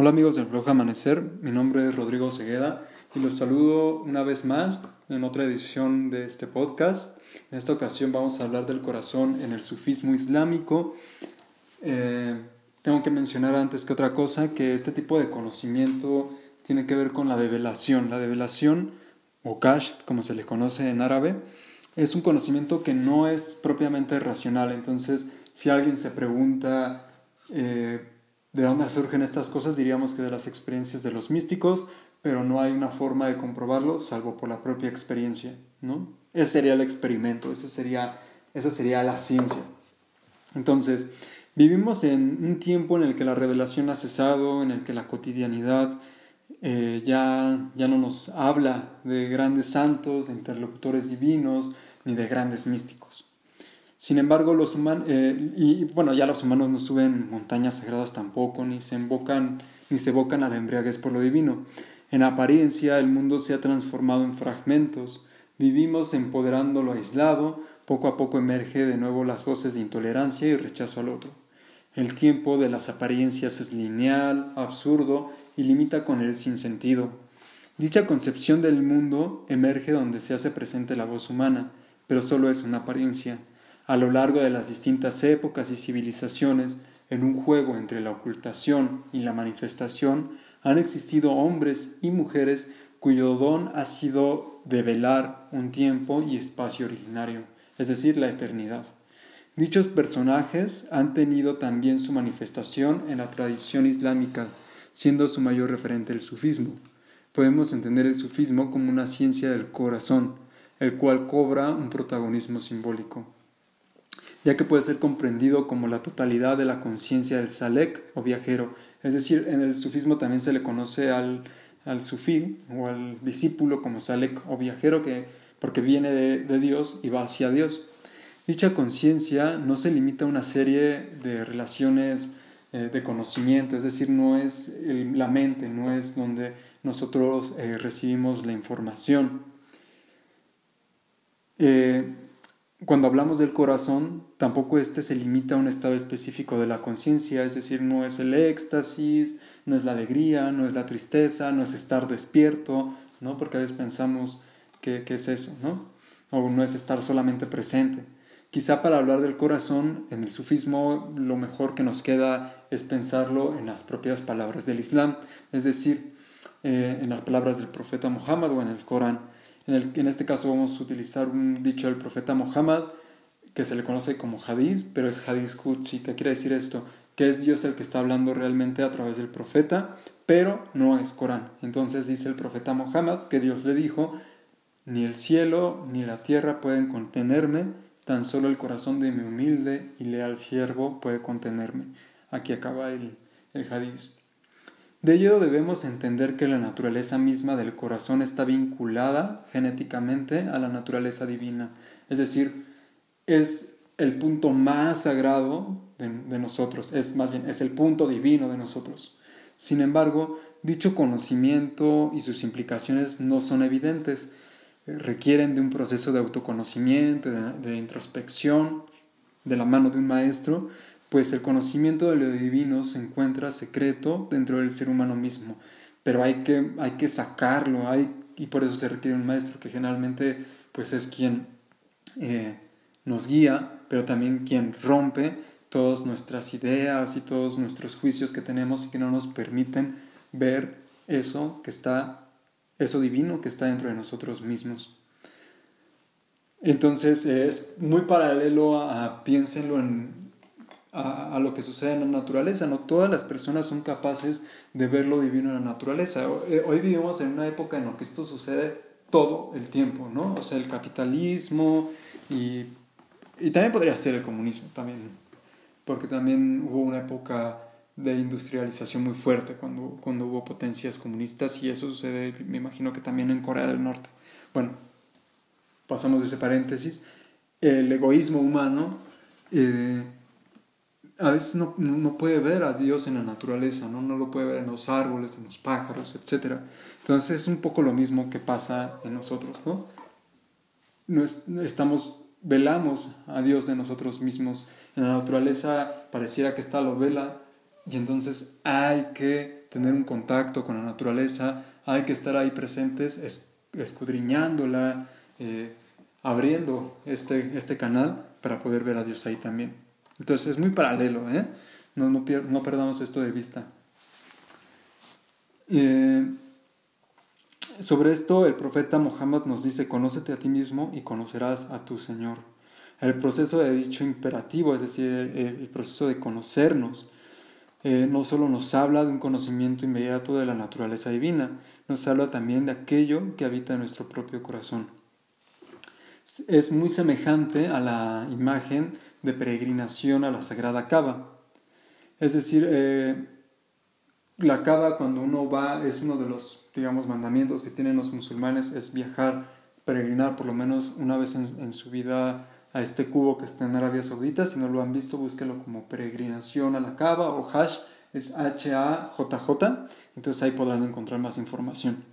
Hola amigos del blog Amanecer, mi nombre es Rodrigo Segueda y los saludo una vez más en otra edición de este podcast. En esta ocasión vamos a hablar del corazón en el sufismo islámico. Eh, tengo que mencionar antes que otra cosa que este tipo de conocimiento tiene que ver con la develación. La develación, o kash, como se le conoce en árabe, es un conocimiento que no es propiamente racional. Entonces, si alguien se pregunta... Eh, ¿De dónde surgen estas cosas? Diríamos que de las experiencias de los místicos, pero no hay una forma de comprobarlo salvo por la propia experiencia, ¿no? Ese sería el experimento, ese sería, esa sería la ciencia. Entonces, vivimos en un tiempo en el que la revelación ha cesado, en el que la cotidianidad eh, ya, ya no nos habla de grandes santos, de interlocutores divinos, ni de grandes místicos. Sin embargo, los humanos, eh, y bueno, ya los humanos no suben montañas sagradas tampoco, ni se invocan, ni se evocan a la embriaguez por lo divino. En apariencia, el mundo se ha transformado en fragmentos. Vivimos empoderando lo aislado, poco a poco emerge de nuevo las voces de intolerancia y rechazo al otro. El tiempo de las apariencias es lineal, absurdo y limita con el sinsentido. Dicha concepción del mundo emerge donde se hace presente la voz humana, pero solo es una apariencia a lo largo de las distintas épocas y civilizaciones, en un juego entre la ocultación y la manifestación, han existido hombres y mujeres cuyo don ha sido develar un tiempo y espacio originario, es decir, la eternidad. Dichos personajes han tenido también su manifestación en la tradición islámica, siendo su mayor referente el sufismo. Podemos entender el sufismo como una ciencia del corazón, el cual cobra un protagonismo simbólico ya que puede ser comprendido como la totalidad de la conciencia del salek o viajero. Es decir, en el sufismo también se le conoce al, al sufí o al discípulo como salek o viajero que, porque viene de, Dios y va hacia Dios. Dicha conciencia no se limita a una serie de relaciones eh, de conocimiento, es decir, no es la mente, no es donde nosotros eh, recibimos la información. Eh, cuando hablamos del corazón, tampoco este se limita a un estado específico de la conciencia, es decir, no es el éxtasis, no es la alegría, no es la tristeza, no es estar despierto, ¿no? Porque a veces pensamos que, es eso, ¿no? O no es estar solamente presente. Quizá para hablar del corazón, en el sufismo lo mejor que nos queda es pensarlo en las propias palabras del Islam, es decir, eh, en las palabras del profeta Muhammad o en el Corán. En, este caso vamos a utilizar un dicho del profeta Muhammad que se le conoce como hadith, pero es hadith Qudsi. ¿Qué quiere decir esto? Que es Dios el que está hablando realmente a través del profeta, pero no es Corán. Entonces dice el profeta Muhammad que Dios le dijo, ni el cielo ni la tierra pueden contenerme, tan solo el corazón de mi humilde y leal siervo puede contenerme. Aquí acaba el, el hadith. De ello debemos entender que la naturaleza misma del corazón está vinculada genéticamente a la naturaleza divina, es decir, es el punto más sagrado de, nosotros, es más bien, es el punto divino de nosotros. Sin embargo, dicho conocimiento y sus implicaciones no son evidentes, eh, requieren de un proceso de autoconocimiento, de introspección, de la mano de un maestro, pues el conocimiento de lo divino se encuentra secreto dentro del ser humano mismo, pero hay que, hay que sacarlo, hay, y por eso se requiere un maestro que generalmente pues es quien eh, nos guía, pero también quien rompe todas nuestras ideas y todos nuestros juicios que tenemos y que no nos permiten ver eso que está, eso divino que está dentro de nosotros mismos. Entonces es muy paralelo a piénsenlo en, a, lo que sucede en la naturaleza. No todas las personas son capaces de ver lo divino en la naturaleza. Eh, hoy vivimos en una época en la que esto sucede todo el tiempo, ¿no? O sea, el capitalismo y, y también podría ser el comunismo también, porque también hubo una época de industrialización muy fuerte cuando, cuando hubo potencias comunistas y eso sucede, me imagino que también en Corea del Norte. Bueno, pasamos de ese paréntesis. El egoísmo humano eh, a veces no, no, puede ver a Dios en la naturaleza, ¿no? no lo puede ver en los árboles, en los pájaros, etc. Entonces es un poco lo mismo que pasa en nosotros, ¿no? estamos, velamos a Dios de nosotros mismos. En la naturaleza pareciera que está lo vela, y entonces hay que tener un contacto con la naturaleza, hay que estar ahí presentes, escudriñándola, eh, abriendo este, este canal para poder ver a Dios ahí también. Entonces es muy paralelo, ¿eh? no, no, no perdamos esto de vista. Eh, sobre esto el profeta Muhammad nos dice, conócete a ti mismo y conocerás a tu Señor. El proceso de dicho imperativo, es decir, el, proceso de conocernos, eh, no solo nos habla de un conocimiento inmediato de la naturaleza divina, nos habla también de aquello que habita en nuestro propio corazón. Es muy semejante a la imagen de peregrinación a la Sagrada Cava. Es decir, eh, la Cava cuando uno va es uno de los, digamos, mandamientos que tienen los musulmanes, es viajar, peregrinar por lo menos una vez en, su vida a este cubo que está en Arabia Saudita. Si no lo han visto, búsquelo como peregrinación a la Cava o Hajj, es H-A-J-J. Entonces ahí podrán encontrar más información.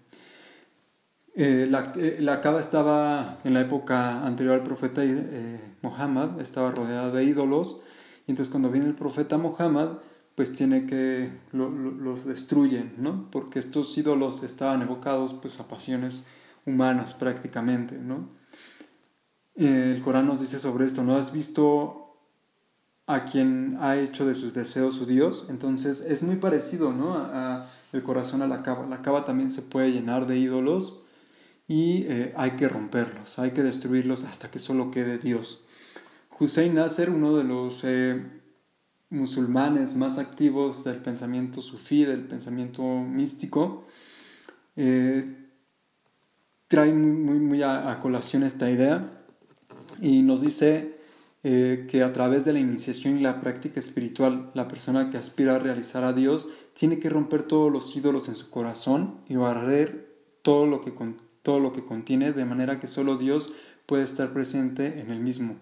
Eh, la, eh, la estaba en la época anterior al profeta eh, Muhammad, estaba rodeada de ídolos. Y entonces cuando viene el profeta Muhammad, pues tiene que los destruyen, ¿no? Porque estos ídolos estaban evocados pues a pasiones humanas prácticamente, ¿no? El Corán nos dice sobre esto, ¿no has visto a quien ha hecho de sus deseos su Dios? Entonces es muy parecido, ¿no? A, el corazón a la cava. La cava también se puede llenar de ídolos y eh, hay que romperlos, hay que destruirlos hasta que solo quede Dios. Hussein Nasser, uno de los eh, musulmanes más activos del pensamiento sufí, del pensamiento místico, eh, trae muy, muy, a, colación esta idea y nos dice eh, que a través de la iniciación y la práctica espiritual, la persona que aspira a realizar a Dios tiene que romper todos los ídolos en su corazón y barrer todo lo que, todo lo que contiene de manera que solo Dios puede estar presente en el mismo.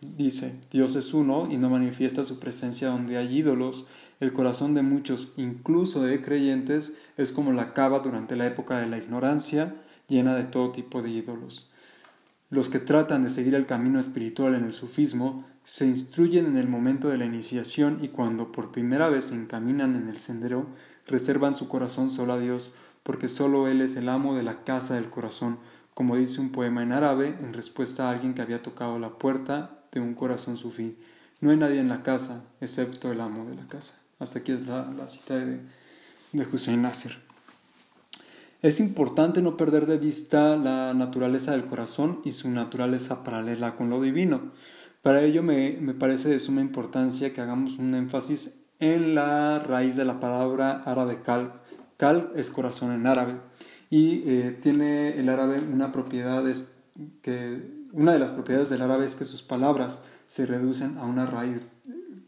Dice, Dios es uno y no manifiesta su presencia donde hay ídolos. El corazón de muchos, incluso de creyentes, es como la cava durante la época de la ignorancia, llena de todo tipo de ídolos. Los que tratan de seguir el camino espiritual en el sufismo se instruyen en el momento de la iniciación y cuando por primera vez se encaminan en el sendero, reservan su corazón solo a Dios, porque solo Él es el amo de la casa del corazón, como dice un poema en árabe en respuesta a alguien que había tocado la puerta de un corazón sufí. No hay nadie en la casa excepto el amo de la casa. Hasta aquí es la, cita de, de Hussein Nasser. Es importante no perder de vista la naturaleza del corazón y su naturaleza paralela con lo divino. Para ello me, me parece de suma importancia que hagamos un énfasis en la raíz de la palabra árabe kal. Kal es corazón en árabe y eh, tiene el árabe una propiedad que una de las propiedades del árabe es que sus palabras se reducen a una raíz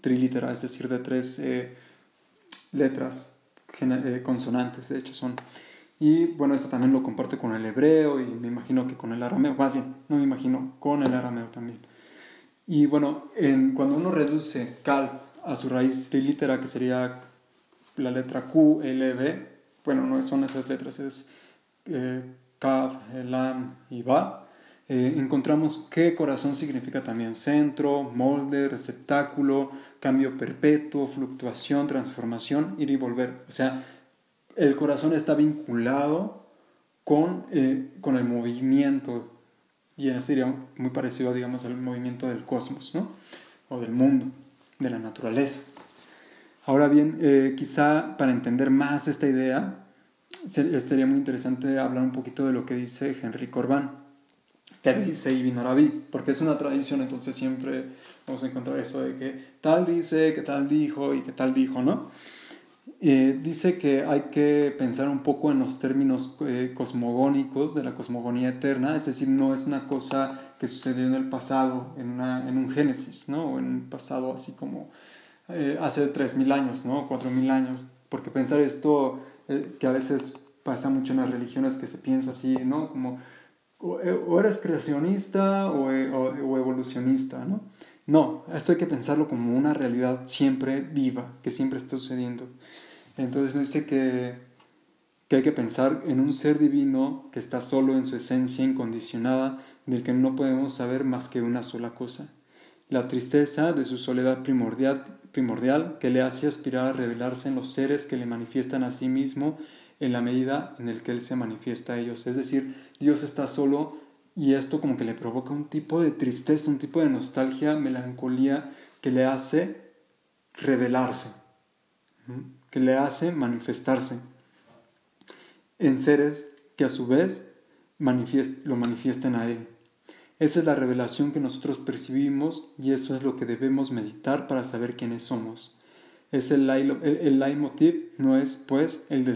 trilitera, es decir, de tres eh, letras eh, consonantes, de hecho son. Y bueno, esto también lo comparte con el hebreo y me imagino que con el arameo, más bien, no me imagino, con el arameo también. Y bueno, en, cuando uno reduce kal a su raíz trilitera, que sería la letra Q, L, B, bueno, no son esas letras, es eh, Kaf, Lam y Ba, eh, encontramos que corazón significa también centro, molde, receptáculo, cambio perpetuo, fluctuación, transformación, ir y volver. O sea, el corazón está vinculado con, eh, con el movimiento, y eso sería muy parecido, digamos, al movimiento del cosmos, ¿no? O del mundo, de la naturaleza. Ahora bien, eh, quizá para entender más esta idea, sería muy interesante hablar un poquito de lo que dice Henry Corbán que dice Ibn Arabi, porque es una tradición, entonces siempre vamos a encontrar eso de que tal dice, que tal dijo y que tal dijo, ¿no? Eh, dice que hay que pensar un poco en los términos eh, cosmogónicos de la cosmogonía eterna, es decir, no es una cosa que sucedió en el pasado, en, una, en un Génesis, ¿no? O en un pasado así como eh, hace 3.000 años, ¿no? 4.000 años, porque pensar esto, que a veces pasa mucho en las religiones que se piensa así, ¿no? Como o eres creacionista e, o, evolucionista, ¿no? No, esto hay que pensarlo como una realidad siempre viva, que siempre está sucediendo. Entonces dice que, que hay que pensar en un ser divino que está solo en su esencia incondicionada, del que no podemos saber más que una sola cosa. La tristeza de su soledad primordial, que le hace aspirar a revelarse en los seres que le manifiestan a sí mismo en la medida en el que Él se manifiesta a ellos. Es decir, Dios está solo y esto como que le provoca un tipo de tristeza, un tipo de nostalgia, melancolía que le hace revelarse, que le hace manifestarse en seres que a su vez lo manifiesten a Él. Esa es la revelación que nosotros percibimos y eso es lo que debemos meditar para saber quiénes somos. Es el, el, leitmotiv no es, pues, el,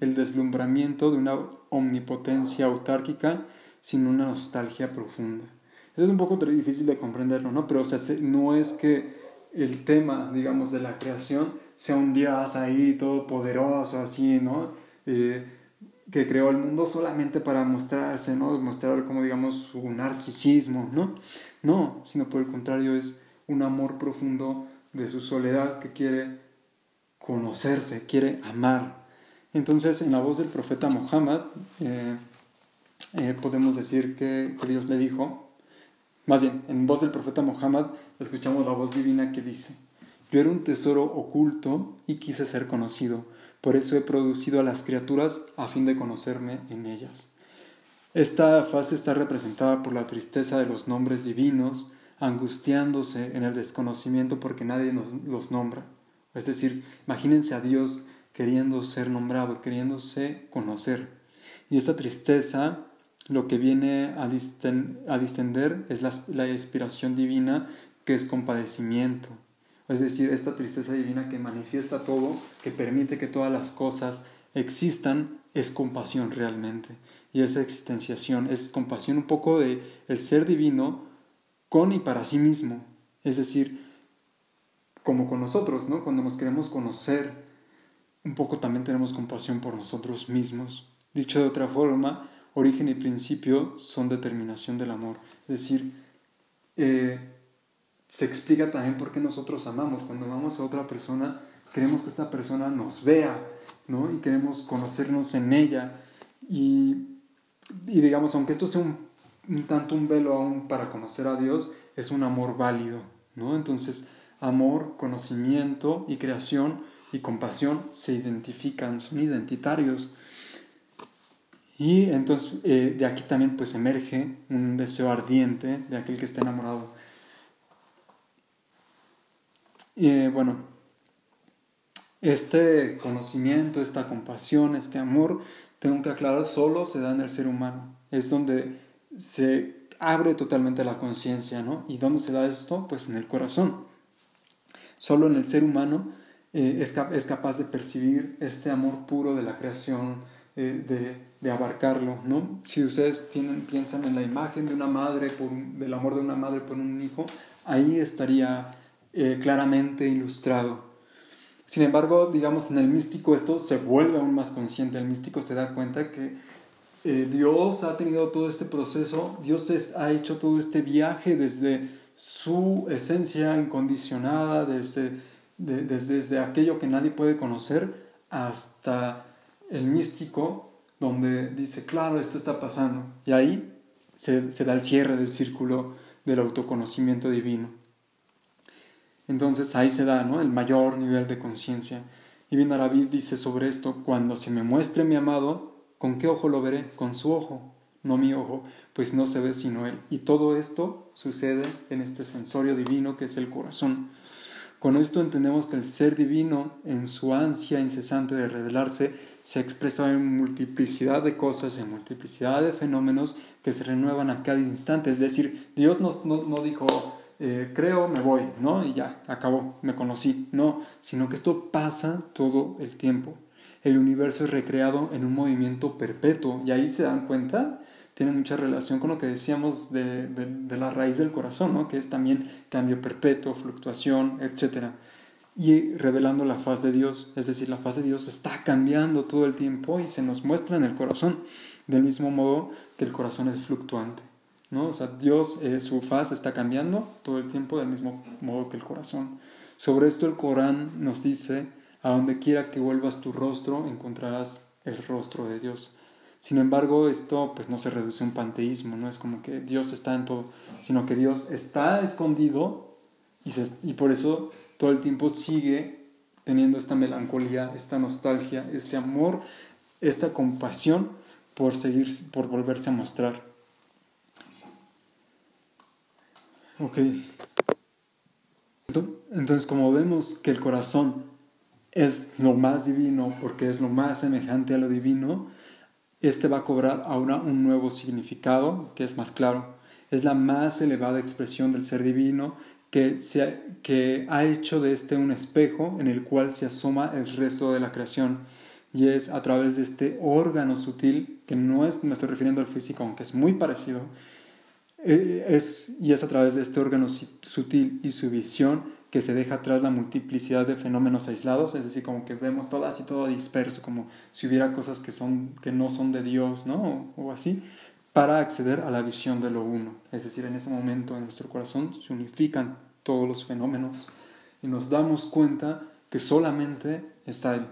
el deslumbramiento de una omnipotencia autárquica, sino una nostalgia profunda. Eso es un poco difícil de comprenderlo, ¿no? Pero o sea, no es que el tema, digamos, de la creación sea un Dios ahí todopoderoso, así, ¿no? Eh, que creó el mundo solamente para mostrarse, ¿no? Mostrar como, digamos, su narcisismo, ¿no? No, sino por el contrario es un amor profundo de su soledad que quiere conocerse, quiere amar. Entonces, en la voz del profeta Muhammad, eh, eh, podemos decir que, que Dios le dijo, más bien, en voz del profeta Muhammad, escuchamos la voz divina que dice, yo era un tesoro oculto y quise ser conocido, por eso he producido a las criaturas a fin de conocerme en ellas. Esta fase está representada por la tristeza de los nombres divinos, angustiándose en el desconocimiento porque nadie los nombra. Es decir, imagínense a Dios queriendo ser nombrado, queriéndose conocer. Y esta tristeza lo que viene a, distender es la, inspiración divina que es compadecimiento. Es decir, esta tristeza divina que manifiesta todo, que permite que todas las cosas existan, es compasión realmente. Y esa existenciación es compasión un poco de el ser divino con y para sí mismo. Es decir, como con nosotros, ¿no? Cuando nos queremos conocer, un poco también tenemos compasión por nosotros mismos. Dicho de otra forma, origen y principio son determinación del amor. Es decir, eh, se explica también por qué nosotros amamos. Cuando amamos a otra persona, queremos que esta persona nos vea, ¿no? Y queremos conocernos en ella. Y, y digamos, aunque esto sea un, tanto un velo aún para conocer a Dios, es un amor válido, ¿no? Entonces, amor, conocimiento y creación y compasión se identifican, son identitarios. Y entonces eh, de aquí también pues emerge un deseo ardiente de aquel que está enamorado. Y eh, bueno, este conocimiento, esta compasión, este amor, tengo que aclarar, solo se da en el ser humano. Es donde se abre totalmente la conciencia, ¿no? ¿Y dónde se da esto? Pues en el corazón. Solo en el ser humano eh, es, es capaz de percibir este amor puro de la creación, de, de, abarcarlo, ¿no? Si ustedes tienen, piensan en la imagen de una madre, por del amor de una madre por un hijo, ahí estaría eh, claramente ilustrado. Sin embargo, digamos, en el místico esto se vuelve aún más consciente. El místico se da cuenta que eh, Dios ha tenido todo este proceso, Dios ha hecho todo este viaje desde su esencia incondicionada, desde, desde, desde aquello que nadie puede conocer, hasta el místico, donde dice, claro, esto está pasando. Y ahí se, da el cierre del círculo del autoconocimiento divino. Entonces ahí se da ¿no? el mayor nivel de conciencia. Y bien David dice sobre esto, cuando se me muestre mi amado, ¿con qué ojo lo veré? Con su ojo, no mi ojo, pues no se ve sino él. Y todo esto sucede en este sensorio divino que es el corazón. Con esto entendemos que el ser divino, en su ansia incesante de revelarse, se expresa en multiplicidad de cosas, en multiplicidad de fenómenos que se renuevan a cada instante. Es decir, Dios no, no, dijo, eh, creo, me voy, ¿no? Y ya, acabó, me conocí. No, sino que esto pasa todo el tiempo. El universo es recreado en un movimiento perpetuo y ahí se dan cuenta tiene mucha relación con lo que decíamos de, de, la raíz del corazón, ¿no? que es también cambio perpetuo, fluctuación, etc. Y revelando la faz de Dios, es decir, la faz de Dios está cambiando todo el tiempo y se nos muestra en el corazón, del mismo modo que el corazón es fluctuante. ¿No? O sea, Dios, eh, su faz está cambiando todo el tiempo del mismo modo que el corazón. Sobre esto el Corán nos dice, a donde quiera que vuelvas tu rostro, encontrarás el rostro de Dios. Sin embargo, esto pues no se reduce a un panteísmo, no es como que Dios está en todo, sino que Dios está escondido y, y por eso todo el tiempo sigue teniendo esta melancolía, esta nostalgia, este amor, esta compasión por seguir, por volverse a mostrar. Ok. Entonces, como vemos que el corazón es lo más divino porque es lo más semejante a lo divino, este va a cobrar ahora un nuevo significado que es más claro. Es la más elevada expresión del ser divino que, se que ha hecho de este un espejo en el cual se asoma el resto de la creación. Y es a través de este órgano sutil, que no es, me estoy refiriendo al físico, aunque es muy parecido, eh, es, y es a través de este órgano sutil y su visión que se deja atrás la multiplicidad de fenómenos aislados, es decir, como que vemos todo así todo disperso, como si hubiera cosas que, son, que no son de Dios, ¿no? O, o así, para acceder a la visión de lo uno. Es decir, en ese momento en nuestro corazón se unifican todos los fenómenos y nos damos cuenta que solamente está Él.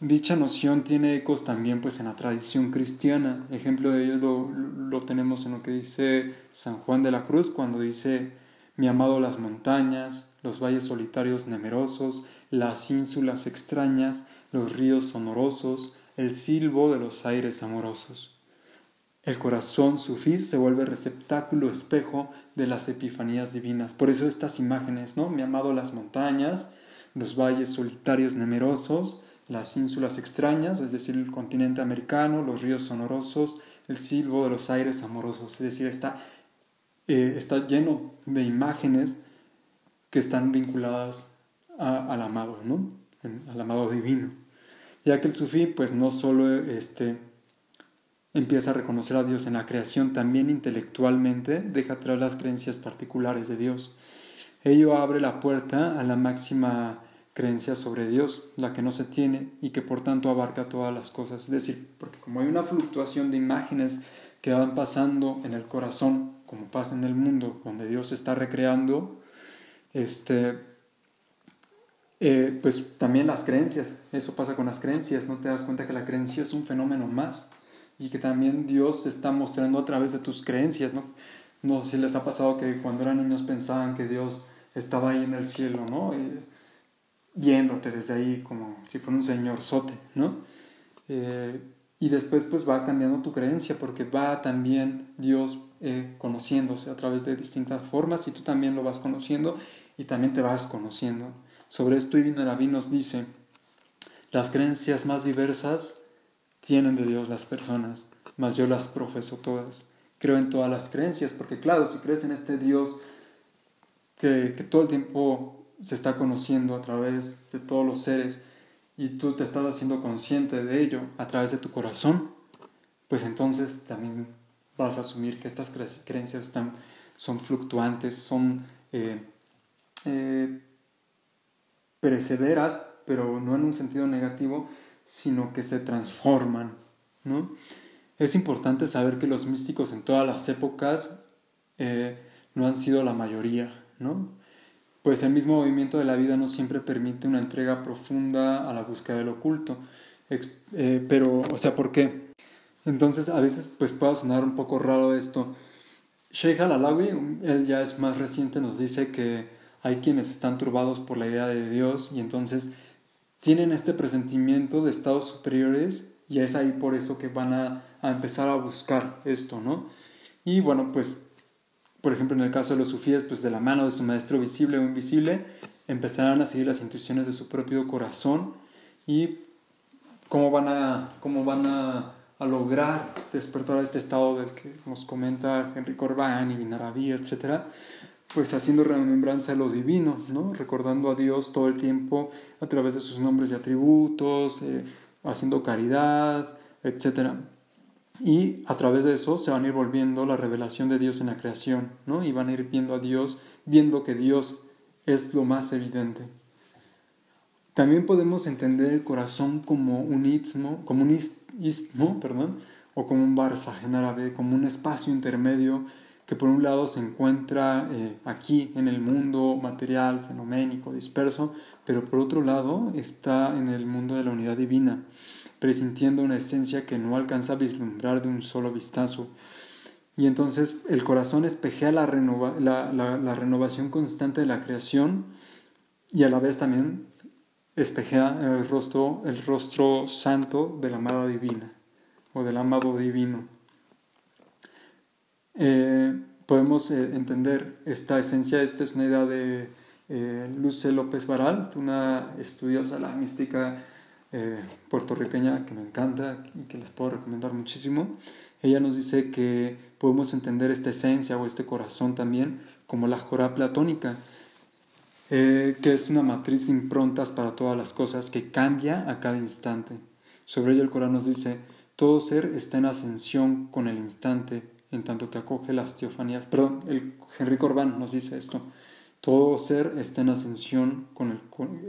Dicha noción tiene ecos también pues en la tradición cristiana. Ejemplo de ello lo, tenemos en lo que dice San Juan de la Cruz cuando dice mi amado las montañas, los valles solitarios nemerosos, las ínsulas extrañas, los ríos sonorosos, el silbo de los aires amorosos. El corazón sufí se vuelve receptáculo espejo de las epifanías divinas. Por eso estas imágenes, ¿no? Mi amado las montañas, los valles solitarios nemerosos, las ínsulas extrañas, es decir, el continente americano, los ríos sonorosos, el silbo de los aires amorosos. Es decir, está, eh, está lleno de imágenes que están vinculadas al amado, ¿no? al amado divino. Ya que el sufí, pues no solo este, empieza a reconocer a Dios en la creación, también intelectualmente deja atrás las creencias particulares de Dios. Ello abre la puerta a la máxima creencia sobre Dios, la que no se tiene y que por tanto abarca todas las cosas. Es decir, porque como hay una fluctuación de imágenes que van pasando en el corazón, como pasa en el mundo, donde Dios está recreando, este, eh, pues también las creencias, eso pasa con las creencias, no te das cuenta que la creencia es un fenómeno más y que también Dios se está mostrando a través de tus creencias, ¿no? No sé si les ha pasado que cuando eran niños pensaban que Dios estaba ahí en el cielo, ¿no? Viéndote desde ahí como si fuera un señor sote, ¿no? Eh, y después pues va cambiando tu creencia porque va también Dios eh, conociéndose a través de distintas formas y tú también lo vas conociendo y también te vas conociendo. Sobre esto Ibn Arabi nos dice, las creencias más diversas tienen de Dios las personas, mas yo las profeso todas. Creo en todas las creencias, porque claro, si crees en este Dios que, que todo el tiempo se está conociendo a través de todos los seres y tú te estás haciendo consciente de ello a través de tu corazón, pues entonces también vas a asumir que estas creencias están, son fluctuantes, son eh, eh, pero no en un sentido negativo, sino que se transforman. ¿no? Es importante saber que los místicos en todas las épocas eh, no han sido la mayoría, ¿no? Pues el mismo movimiento de la vida no siempre permite una entrega profunda a la búsqueda del oculto. pero, o sea, ¿por qué? Entonces a veces pues puede sonar un poco raro esto. Sheikh al-Alawi, él ya es más reciente, nos dice que hay quienes están turbados por la idea de Dios y entonces tienen este presentimiento de estados superiores y es ahí por eso que van a, a empezar a buscar esto, ¿no? Y bueno, pues, por ejemplo, en el caso de los sufíes, pues de la mano de su maestro visible o invisible, empezarán a seguir las intuiciones de su propio corazón y cómo van a, cómo van a a lograr despertar este estado del que nos comenta Henry Corbán y Vinaraví, etc., pues haciendo remembranza de lo divino, ¿no? recordando a Dios todo el tiempo a través de sus nombres y atributos, eh, haciendo caridad, etc. Y a través de eso se van a ir volviendo la revelación de Dios en la creación, ¿no? y van a ir viendo a Dios, viendo que Dios es lo más evidente. También podemos entender el corazón como un istmo, como un istmo, perdón, o como un barza en árabe, como un espacio intermedio que por un lado se encuentra eh, aquí en el mundo material, fenoménico, disperso, pero por otro lado está en el mundo de la unidad divina, presintiendo una esencia que no alcanza a vislumbrar de un solo vistazo. Y entonces el corazón espejea la, renovación constante de la creación y a la vez también espejea el rostro, el rostro santo de la amada divina o del amado divino. Eh, podemos eh, entender esta esencia, esta es una idea de eh, Luce López Baral, una estudiosa la mística eh, puertorriqueña que me encanta y que les puedo recomendar muchísimo. Ella nos dice que podemos entender esta esencia o este corazón también como la jorá platónica, eh, que es una matriz de improntas para todas las cosas que cambia a cada instante. Sobre ello el Corán nos dice, todo ser está en ascensión con el instante, en tanto que acoge las teofanías. Perdón, el Henry Corbán nos dice esto. Todo ser está en ascensión con el,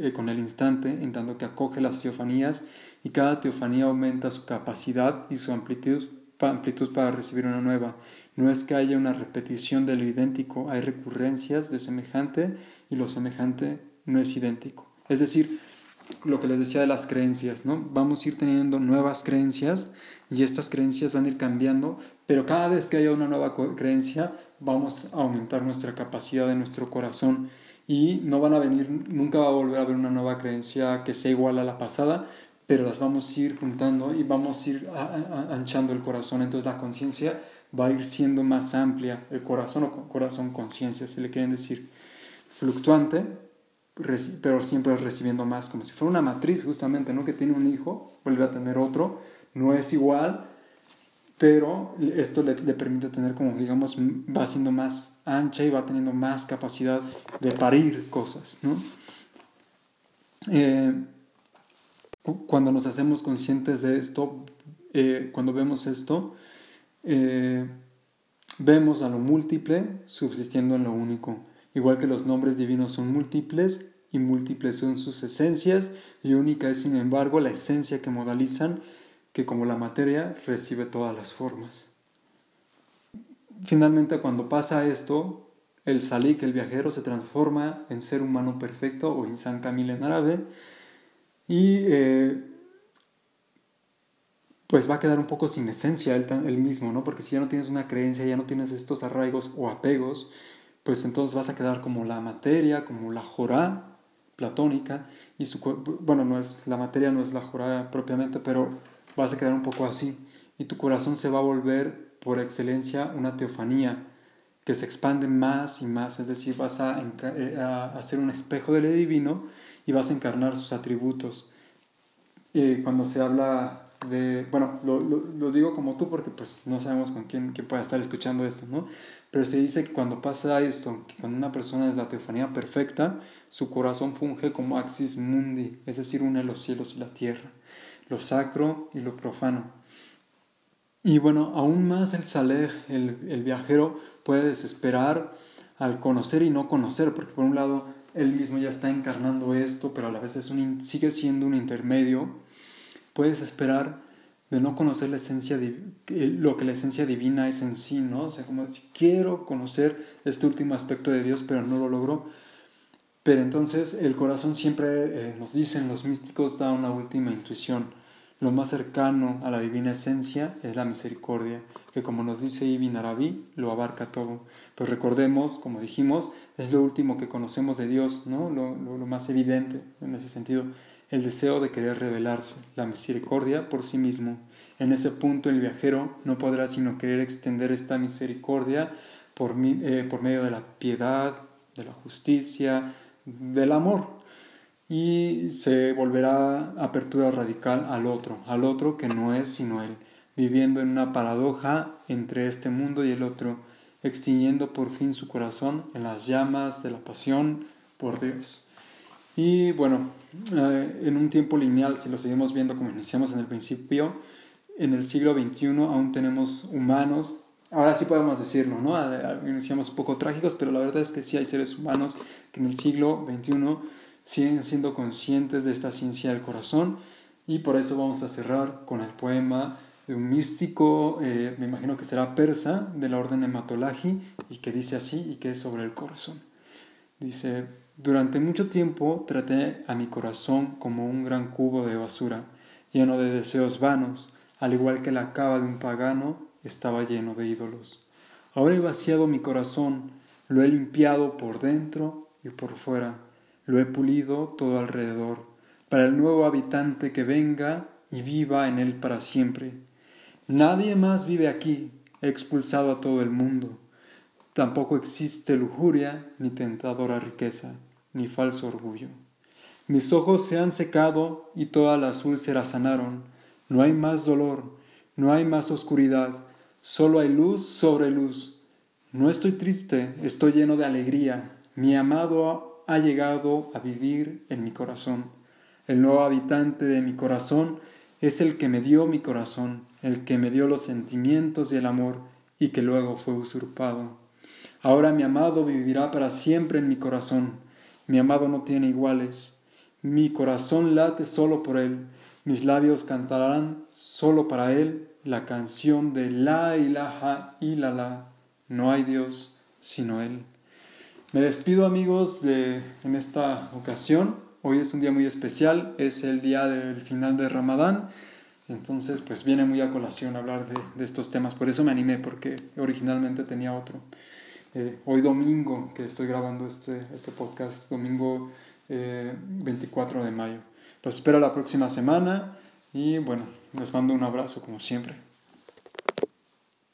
eh, con, el instante, en tanto que acoge las teofanías, y cada teofanía aumenta su capacidad y su amplitud, amplitud para recibir una nueva. No es que haya una repetición de lo idéntico, hay recurrencias de semejante y lo semejante no es idéntico. Es decir, lo que les decía de las creencias, ¿no? Vamos a ir teniendo nuevas creencias y estas creencias van a ir cambiando, pero cada vez que haya una nueva creencia, vamos a aumentar nuestra capacidad de nuestro corazón y no van a venir, nunca va a volver a haber una nueva creencia que sea igual a la pasada, pero las vamos a ir juntando y vamos a ir anchando el corazón. Entonces la conciencia va a ir siendo más amplia, el corazón o corazón conciencia, si le quieren decir, fluctuante, pero siempre recibiendo más, como si fuera una matriz justamente, ¿no? Que tiene un hijo, vuelve a tener otro, no es igual, pero esto le, permite tener como, digamos, va siendo más ancha y va teniendo más capacidad de parir cosas, ¿no? Eh, cuando nos hacemos conscientes de esto, eh, cuando vemos esto, eh, vemos a lo múltiple subsistiendo en lo único. Igual que los nombres divinos son múltiples y múltiples son sus esencias, y única es sin embargo la esencia que modalizan que como la materia recibe todas las formas. Finalmente, cuando pasa esto, el salik, el viajero, se transforma en ser humano perfecto o insan kamil en árabe y eh, pues va a quedar un poco sin esencia él, mismo, ¿no? Porque si ya no tienes una creencia, ya no tienes estos arraigos o apegos, pues entonces vas a quedar como la materia, como la jorá platónica, y su, bueno, no es, la materia no es la jorá propiamente, pero vas a quedar un poco así y tu corazón se va a volver por excelencia una teofanía que se expande más y más, es decir, vas a, eh, hacer un espejo de lo divino y vas a encarnar sus atributos. Eh, cuando se habla de, bueno, lo, digo como tú porque pues no sabemos con quién, quién pueda estar escuchando esto, ¿no? Pero se dice que cuando pasa esto, que cuando una persona es la teofanía perfecta, su corazón funge como axis mundi, es decir, une los cielos y la tierra lo sacro y lo profano. Y bueno, aún más el saler, el, viajero, puede desesperar al conocer y no conocer, porque por un lado él mismo ya está encarnando esto, pero a la vez es un, sigue siendo un intermedio. Puede desesperar de no conocer la esencia, lo que la esencia divina es en sí, ¿no? O sea, como si quiero conocer este último aspecto de Dios, pero no lo logro. Pero entonces el corazón siempre, eh, nos dicen los místicos, da una última intuición lo más cercano a la divina esencia es la misericordia, que como nos dice Ibn Arabi, lo abarca todo. Pues recordemos, como dijimos, es lo último que conocemos de Dios, ¿no? Lo, lo, más evidente en ese sentido, el deseo de querer revelarse, la misericordia por sí mismo. En ese punto el viajero no podrá sino querer extender esta misericordia por, eh, por medio de la piedad, de la justicia, del amor, y se volverá apertura radical al otro, al otro que no es sino él, viviendo en una paradoja entre este mundo y el otro, extinguiendo por fin su corazón en las llamas de la pasión por Dios. Y bueno, eh, en un tiempo lineal, si lo seguimos viendo como iniciamos en el principio, en el siglo XXI aún tenemos humanos, ahora sí podemos decirlo, ¿no? Iniciamos un poco trágicos, pero la verdad es que sí hay seres humanos que en el siglo XXI siguen siendo conscientes de esta ciencia del corazón y por eso vamos a cerrar con el poema de un místico, eh, me imagino que será persa, de la orden Hematolaji y que dice así y que es sobre el corazón. Dice, durante mucho tiempo traté a mi corazón como un gran cubo de basura, lleno de deseos vanos, al igual que la cava de un pagano estaba lleno de ídolos. Ahora he vaciado mi corazón, lo he limpiado por dentro y por fuera, lo he pulido todo alrededor, para el nuevo habitante que venga y viva en él para siempre. Nadie más vive aquí, he expulsado a todo el mundo. Tampoco existe lujuria, ni tentadora riqueza, ni falso orgullo. Mis ojos se han secado y todas las úlceras sanaron. No hay más dolor, no hay más oscuridad, solo hay luz sobre luz. No estoy triste, estoy lleno de alegría. Mi amado ha llegado a vivir en mi corazón. El nuevo habitante de mi corazón es el que me dio mi corazón, el que me dio los sentimientos y el amor, y que luego fue usurpado. Ahora mi amado vivirá para siempre en mi corazón. Mi amado no tiene iguales. Mi corazón late solo por él. Mis labios cantarán solo para él la canción de La ilaha illallah. No hay Dios sino él. Me despido amigos de, en esta ocasión. Hoy es un día muy especial, es el día del final de Ramadán. Entonces, pues viene muy a colación hablar de, estos temas. Por eso me animé, porque originalmente tenía otro. Eh, hoy domingo, que estoy grabando este, este podcast, domingo 24 eh, de mayo. Los espero la próxima semana y bueno, les mando un abrazo como siempre.